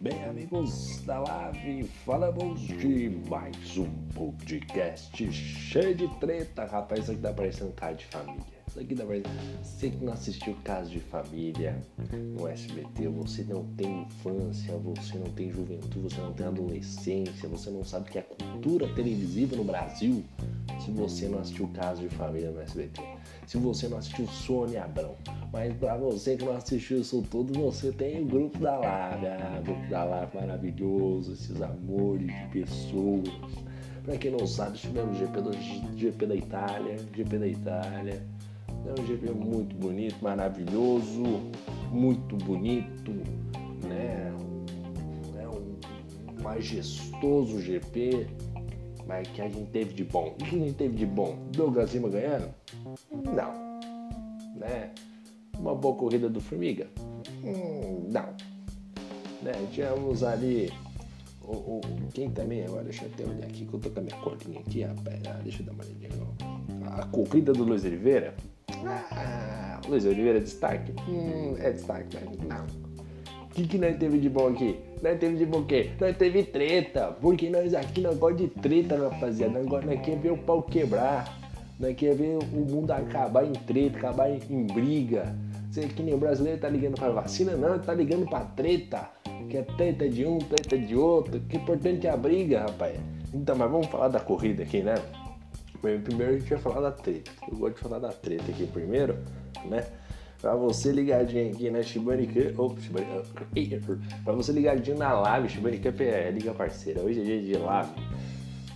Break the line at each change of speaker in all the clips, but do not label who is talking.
Bem, amigos da Live, falamos de mais um podcast cheio de treta, rapaz. Aqui tá parecendo cara de família. Isso aqui tá parecendo. Você que não assistiu Caso de Família no SBT, você não tem infância, você não tem juventude, você não tem adolescência, você não sabe o que é cultura televisiva no Brasil se você não assistiu Caso de Família no SBT. Se você não assistiu Sônia Abrão. Mas para você que não assistiu isso tudo, você tem o grupo da o grupo da Live maravilhoso, esses amores de pessoas. Para quem não sabe, tivemos GP, do, GP da Itália, GP da Itália. É um GP muito bonito, maravilhoso, muito bonito, né? É um majestoso GP, mas que a gente teve de bom. O que a gente teve de bom? Douglas Lima ganhando? Não. Né? Uma boa corrida do Formiga? Hum, não. Né? Tínhamos ali o, o, quem também agora, deixa eu até olhar aqui, que eu tô com a minha colinha aqui, rapaz. Ah, deixa eu dar uma olhadinha. A corrida do Luiz Oliveira? Ah, Luiz Oliveira é destaque? Hum, é destaque, mas não. O que, que nós teve de bom aqui? Nós teve de bom o quê? Nós teve treta, porque nós aqui não gostamos de treta, rapaziada. Nós, nós queremos ver o pau quebrar. Nós queremos ver o mundo acabar em treta, acabar em, briga. Você que nem o brasileiro tá ligando pra vacina, não, tá ligando pra treta. Que é treta de um, treta de outro. Que é importante é a briga, rapaz. Então, mas vamos falar da corrida aqui, né? Primeiro a gente vai falar da treta. Eu gosto de falar da treta aqui primeiro, né? Pra você ligadinho aqui na Shibani Cup. Oh, Shibani, pra você ligadinho na live, Shibani Cup é liga parceira. Hoje é dia de live.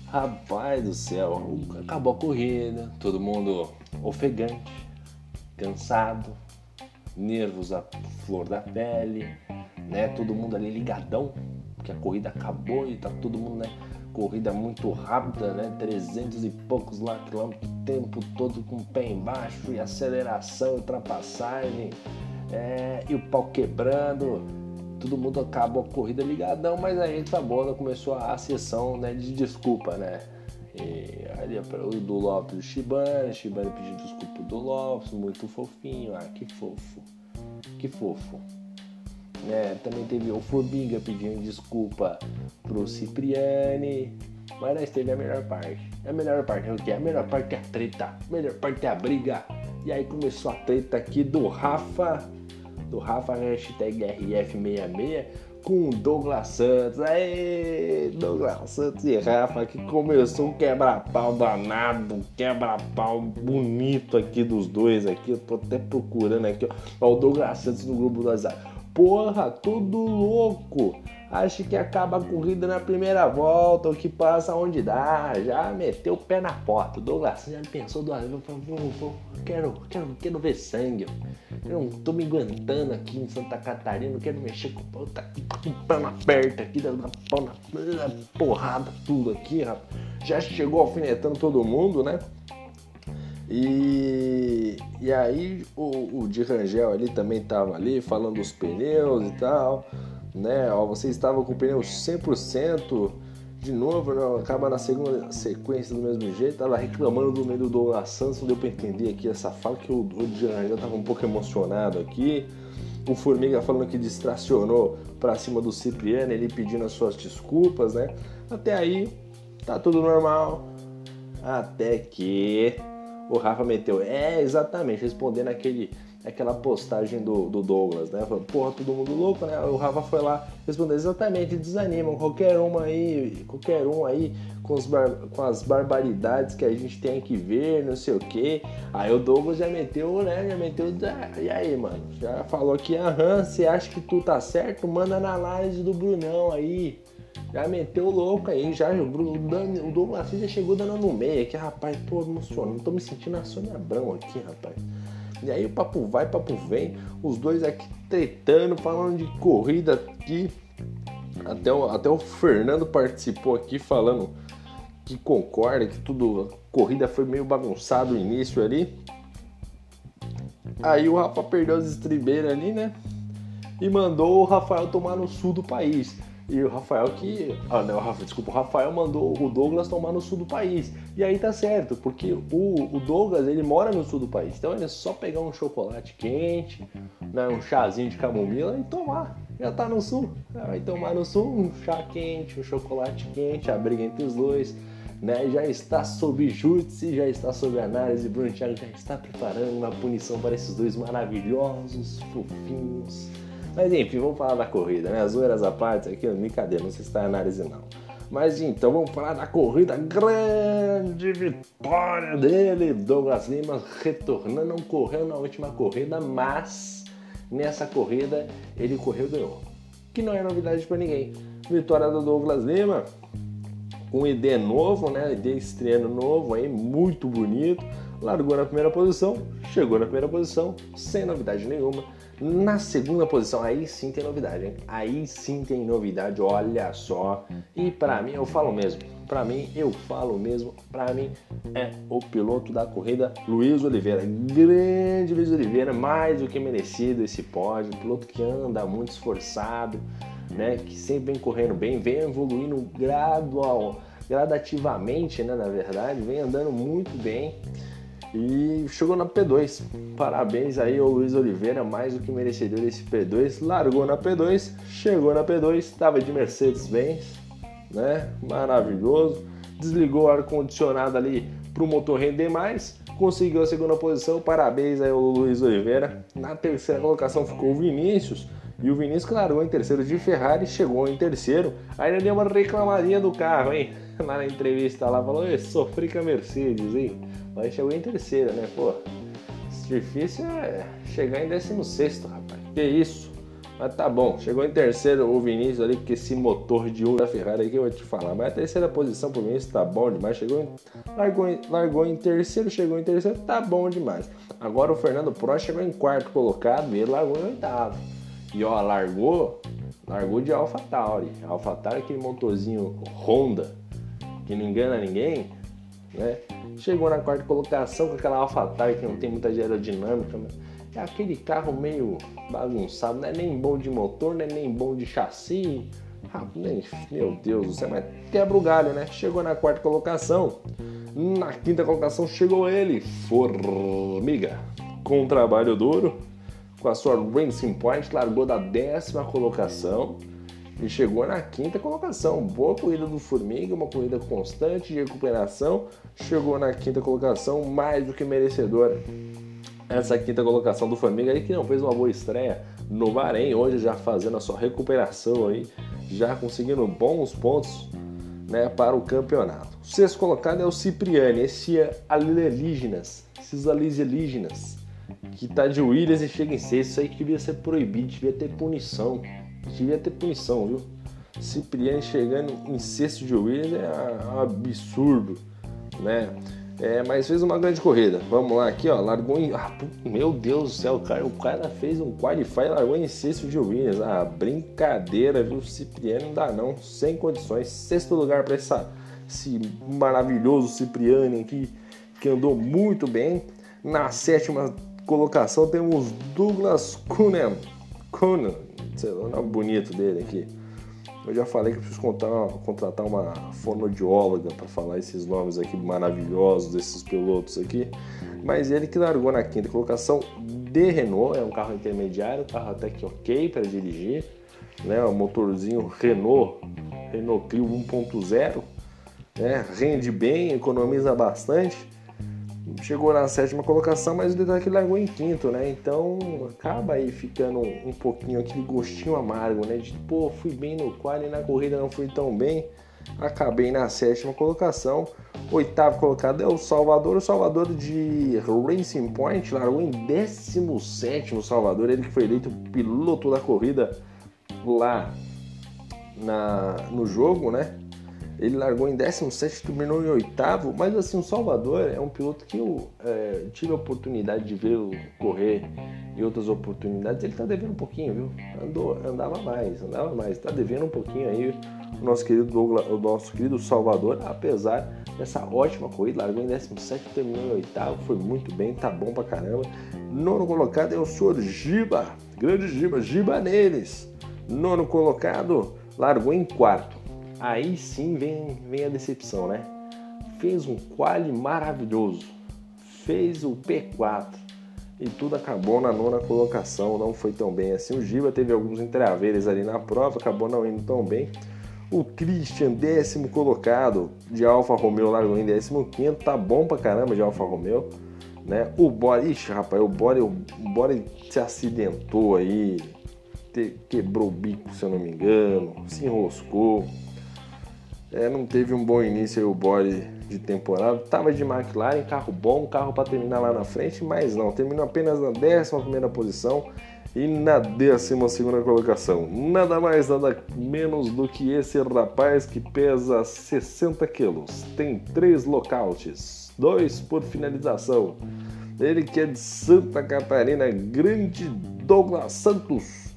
Rapaz do céu, acabou a corrida, todo mundo ofegante, cansado, nervos à flor da pele, né? Todo mundo ali ligadão, porque a corrida acabou e tá todo mundo, né? Corrida muito rápida, né? 300 e poucos lá quilômetros o tempo todo com o pé embaixo e aceleração, ultrapassagem, é, e o pau quebrando. Todo mundo acabou a corrida ligadão, mas aí tá boa, começou a sessão né, de desculpa, né? E ali o do Lopes do Shibane, Shibane pedindo desculpa do Lopes, muito fofinho, ah, que fofo, que fofo. É, também teve o Formiga pedindo desculpa pro Cipriani, mas nós teve a melhor parte. A melhor parte é o que? A melhor parte é a treta, a melhor parte é a briga. E aí começou a treta aqui do Rafa, do Rafa hashtag RF66 com Douglas Santos. Aê, Douglas Santos e Rafa que começou um quebra-pau danado, um quebra-pau bonito aqui dos dois aqui. Eu tô até procurando aqui, ó, o Douglas Santos no grupo do WhatsApp. Porra, tudo louco. Acho que acaba a corrida na primeira volta, o que passa onde dá. Já meteu o pé na porta. O Douglas já pensou duas vezes. Quero, quero, quero ver sangue. Eu não tô me aguentando aqui em Santa Catarina. Não quero mexer com o pau. Tá com pé aperto aqui, dando pau na porrada, tudo aqui, rapaz. Já chegou alfinetando todo mundo, né? E, e aí o, o de Rangel ali também tava ali falando dos pneus e tal, né? Ó, você estava com o pneu 100% de novo, né? acaba na segunda sequência do mesmo jeito, tava reclamando do meio do Douglas Santos, deu pra entender aqui essa fala que o, o de Rangel tava um pouco emocionado aqui. O Formiga falando que distracionou para cima do Cipriano, ele pedindo as suas desculpas, né? Até aí tá tudo normal. Até que o Rafa meteu. É, exatamente, respondendo aquele, aquela postagem do, do Douglas, né? Falando, porra, todo mundo louco, né? O Rafa foi lá responder exatamente, desanimam qualquer um aí, qualquer um aí com, os bar, com as barbaridades que a gente tem que ver, não sei o que. Aí o Douglas já meteu, né? Já meteu. E aí, mano? Já falou que, aham, você acha que tu tá certo? Manda na análise do Brunão aí. Já meteu louco aí, já o, o Douglas já chegou dando no meio aqui, rapaz, tô emocionado, tô me sentindo a Sônia Abrão aqui, rapaz. E aí o papo vai, papo vem, os dois aqui tretando, falando de corrida aqui. Até o, até o Fernando participou aqui falando que concorda que tudo, a corrida foi meio bagunçado o início ali. Aí o Rafa perdeu as estribeiras ali, né? E mandou o Rafael tomar no sul do país. E o Rafael que. Ah, não, desculpa, o Rafael mandou o Douglas tomar no sul do país. E aí tá certo, porque o, o Douglas ele mora no sul do país. Então ele é só pegar um chocolate quente, né, um chazinho de camomila e tomar. Já tá no sul. Vai tomar no sul um chá quente, um chocolate quente, a briga entre os dois. Né, já está sob júdice, já está sob análise. Bruno Thiago já está preparando uma punição para esses dois maravilhosos, fofinhos mas enfim, vamos falar da corrida, né? As zoeiras à parte, aqui, brincadeira, não sei se está análise não. Mas então, vamos falar da corrida, grande vitória dele, Douglas Lima, retornando, não correu na última corrida, mas nessa corrida ele correu e ganhou. Que não é novidade para ninguém. Vitória do Douglas Lima, um ID novo, né? ID estreando novo aí, muito bonito. Largou na primeira posição, chegou na primeira posição, sem novidade nenhuma na segunda posição, aí sim tem novidade, hein? Aí sim tem novidade, olha só. E para mim, eu falo mesmo, para mim, eu falo mesmo, para mim é o piloto da corrida Luiz Oliveira. Grande Luiz Oliveira, mais do que merecido esse pódio, piloto que anda muito esforçado, né? Que sempre vem correndo bem, vem evoluindo gradual, gradativamente, né? Na verdade, vem andando muito bem e chegou na P2. Parabéns aí ao Luiz Oliveira, mais do que merecedor desse P2. Largou na P2, chegou na P2, estava de Mercedes-Benz, né? Maravilhoso. Desligou o ar-condicionado ali para o motor render mais, conseguiu a segunda posição. Parabéns aí ao Luiz Oliveira. Na terceira colocação ficou o Vinícius. E o Vinícius largou em terceiro de Ferrari, chegou em terceiro. Ainda deu uma reclamadinha do carro, hein? Lá na entrevista lá, falou: sofri com a Mercedes, hein? Mas chegou em terceira, né? Pô, difícil é chegar em 16, rapaz. Que isso? Mas tá bom, chegou em terceiro o Vinícius ali, porque esse motor de um da Ferrari aí que eu vou te falar. Mas a terceira posição pro Vinícius tá bom demais. Chegou em, largou, em, largou em terceiro, chegou em terceiro, tá bom demais. Agora o Fernando Prost chegou em quarto colocado e ele largou em oitavo. E ó, largou, largou de AlphaTauri. AlphaTauri é aquele motorzinho Honda, que não engana ninguém, né? Chegou na quarta colocação com aquela AlphaTauri que não tem muita aerodinâmica, né? é aquele carro meio bagunçado, não é nem bom de motor, não é nem bom de chassi. Ah, meu Deus do céu, mas quebra o galho, né? Chegou na quarta colocação. Na quinta colocação chegou ele, Formiga, com trabalho duro, com a sua Racing Point, largou da décima colocação e chegou na quinta colocação. Boa corrida do Formiga, uma corrida constante de recuperação. Chegou na quinta colocação, mais do que merecedora. Essa quinta colocação do Formiga aí que não fez uma boa estreia no Bahrein, hoje já fazendo a sua recuperação aí, já conseguindo bons pontos né, para o campeonato. O sexto colocado é o Cipriani, esse é alienígenas, esses alienígenas, que tá de Williams e chega em sexto, isso aí devia ser proibido, devia ter punição devia ter punição, viu? Cipriani chegando em sexto de Williams é um absurdo, né? É, mas fez uma grande corrida. Vamos lá aqui, ó. Largou em. Ah, meu Deus do céu, cara. O cara fez um qualify e largou em sexto de Williams. Ah, brincadeira, viu? Cipriani não dá não. Sem condições. Sexto lugar para esse maravilhoso Cipriani aqui, que andou muito bem. Na sétima colocação temos Douglas Kuhnen. Kuhnen sei lá, o nome bonito dele aqui. Eu já falei que preciso contar, contratar uma fonoaudióloga para falar esses nomes aqui maravilhosos desses pilotos aqui. Mas ele que largou na quinta colocação de Renault, é um carro intermediário, carro até que ok para dirigir, né? Um motorzinho Renault, Renault Clio 1.0, né? Rende bem, economiza bastante chegou na sétima colocação, mas o que largou em quinto, né? Então acaba aí ficando um pouquinho aquele gostinho amargo, né? De pô, fui bem no quali, na corrida não fui tão bem, acabei na sétima colocação. Oitavo colocado é o Salvador, o Salvador de Racing Point, largou em 17 Salvador, ele que foi eleito piloto da corrida lá na, no jogo, né? Ele largou em 17, terminou em oitavo, mas assim, o Salvador é um piloto que eu é, tive a oportunidade de ver correr em outras oportunidades. Ele tá devendo um pouquinho, viu? Andou, andava mais, andava mais, tá devendo um pouquinho aí o nosso querido Douglas, o nosso querido Salvador, apesar dessa ótima corrida, largou em 17, terminou em oitavo, foi muito bem, tá bom pra caramba. Nono colocado é o senhor Giba, grande Giba, Giba neles. Nono colocado, largou em quarto. Aí sim vem, vem a decepção, né? Fez um quali maravilhoso, fez o P4 e tudo acabou na nona colocação, não foi tão bem assim. O Giba teve alguns entreaveres ali na prova, acabou não indo tão bem. O Christian, décimo colocado de Alfa Romeo, em décimo quinto, tá bom pra caramba de Alfa Romeo. Né? O Bore, ixi, rapaz, o Bore, o Bore se acidentou aí, quebrou o bico, se eu não me engano, se enroscou. É, não teve um bom início aí o Bore de temporada. Tava de McLaren, carro bom, carro para terminar lá na frente, mas não, terminou apenas na 11 primeira posição e na 12 segunda colocação. Nada mais, nada menos do que esse rapaz que pesa 60 quilos. Tem três lockouts, dois por finalização. Ele que é de Santa Catarina, grande Douglas Santos.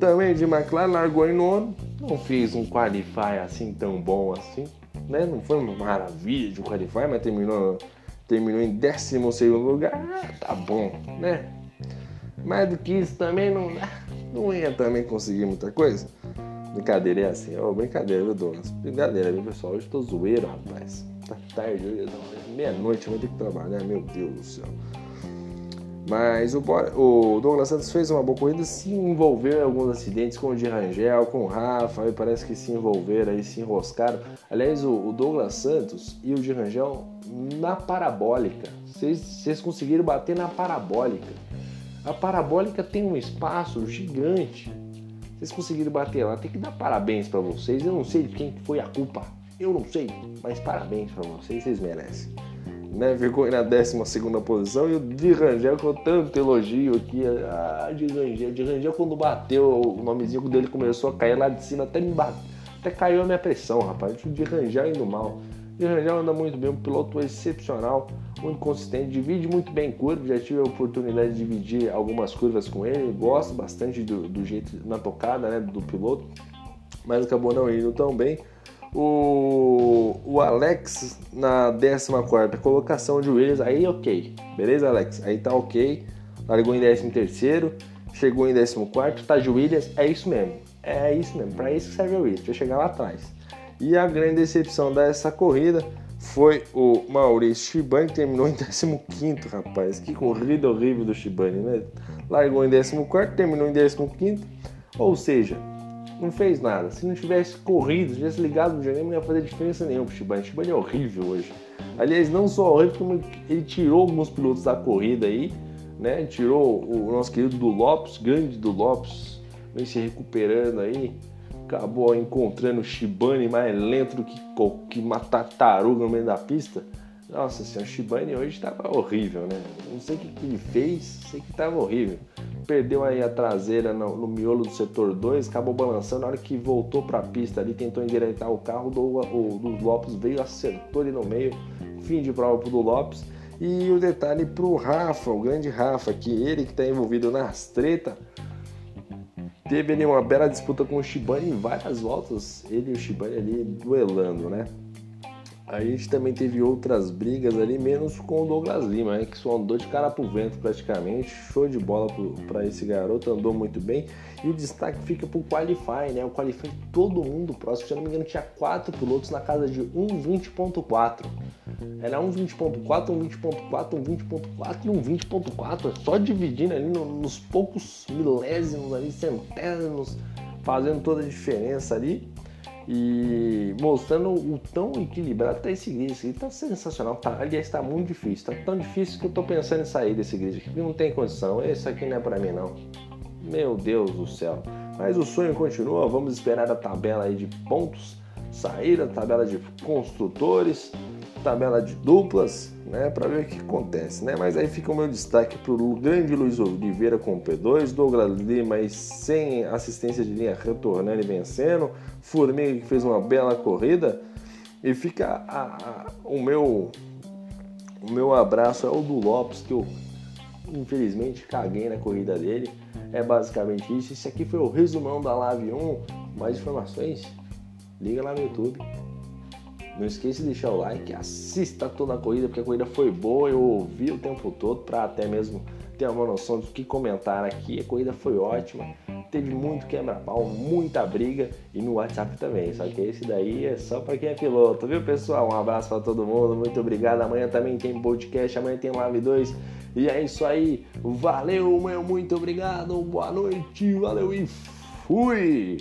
Também de McLaren, largou em nono. Não fez um qualify assim tão bom assim. Né? Não foi uma maravilha de um qualify, mas terminou, terminou em 12 lugar. Ah, tá bom, né? Mais do que isso também não, não ia também conseguir muita coisa. Brincadeira é assim, ó, oh, brincadeira, viu, Douglas? Brincadeira, viu, pessoal? Hoje tô zoeiro, rapaz. Tá tarde, meia-noite, eu vou ter que trabalhar, meu Deus do céu. Mas o, o, Douglas Santos fez uma boa corrida, se envolveu em alguns acidentes com o de Rangel, com o Rafa, e parece que se envolveram aí, se enroscaram. Aliás, o, o Douglas Santos e o de Rangel na parabólica. Vocês conseguiram bater na parabólica. A parabólica tem um espaço gigante. Vocês conseguiram bater lá, tem que dar parabéns para vocês. Eu não sei de quem foi a culpa, eu não sei, mas parabéns para vocês, vocês merecem. Né? Ficou na 12 posição e o Di Rangel com tanto elogio aqui. Ah, Di Rangel, quando bateu, o nomezinho dele começou a cair lá de cima, até me bateu, até caiu a minha pressão, rapaz. O Di Rangel indo mal. Di Rangel anda muito bem, um piloto excepcional muito consistente, divide muito bem curva, já tive a oportunidade de dividir algumas curvas com ele, gosto bastante do, do jeito na tocada né, do piloto, mas acabou não indo tão bem. O, o Alex na 14 colocação de Williams, aí ok, beleza Alex? Aí tá ok, largou em 13 chegou em 14 tá de Williams, é isso mesmo, é isso mesmo, para isso que serve o Williams, pra chegar lá atrás. E a grande decepção dessa corrida foi o Maurício Shibani, que terminou em 15, rapaz. Que corrida horrível do Shibani, né? Largou em 14, terminou em 15. Ou seja, não fez nada. Se não tivesse corrido, tivesse ligado no janela, não ia fazer diferença nenhuma pro Shibani. O Shibani é horrível hoje. Aliás, não só horrível, como ele tirou alguns pilotos da corrida aí, né? Tirou o nosso querido do Lopes, grande do Lopes, vem se recuperando aí acabou encontrando o Shibane mais lento do que, que uma tartaruga no meio da pista. Nossa senhora, o Shibane hoje estava horrível, né? Não sei o que, ele fez, sei que estava horrível. Perdeu aí a traseira no, no, miolo do setor 2, acabou balançando. Na hora que voltou para a pista ali, tentou endireitar o carro, do, o, Lopes veio, acertou ele no meio. Fim de prova pro do Lopes. E o detalhe pro Rafa, o grande Rafa, que ele que está envolvido nas tretas teve ali uma bela disputa com o Shibane em várias voltas, ele e o Shibane ali duelando, né? A gente também teve outras brigas ali, menos com o Douglas Lima, né? que só andou de cara pro vento praticamente. Show de bola para esse garoto, andou muito bem. E o destaque fica pro Qualify, né? O Qualify todo mundo próximo, se eu não me engano, tinha quatro pilotos na casa de 1.20.4. Era um 20.4, um 20.4, um 20.4 e um 20.4. É só dividindo ali no, nos poucos milésimos ali, centésimos, fazendo toda a diferença ali e mostrando o tão equilibrado tá esse grid. Grid tá sensacional. Tá, aliás, está muito difícil. Tá tão difícil que eu tô pensando em sair desse grid aqui, não tem condição. Esse aqui não é para mim, não. Meu Deus do céu. Mas o sonho continua. Vamos esperar a tabela aí de pontos sair, a tabela de construtores tabela de duplas, né, para ver o que acontece, né? Mas aí fica o meu destaque para o grande Luiz Oliveira com P2, Douglas Lima aí sem assistência de linha retornando e vencendo, Formiga que fez uma bela corrida e fica a, a, o meu o meu abraço é o do Lopes que eu infelizmente caguei na corrida dele. É basicamente isso. Esse aqui foi o resumão da Live 1. Mais informações? Liga lá no YouTube. Não esqueça de deixar o like, assista toda a corrida, porque a corrida foi boa, eu ouvi o tempo todo para até mesmo ter uma noção do que comentar aqui. A corrida foi ótima, teve muito quebra-pau, muita briga e no WhatsApp também. Só que esse daí é só para quem é piloto, viu pessoal? Um abraço para todo mundo, muito obrigado. Amanhã também tem podcast, amanhã tem Live 2. E é isso aí, valeu, meu, muito obrigado, boa noite, valeu e fui!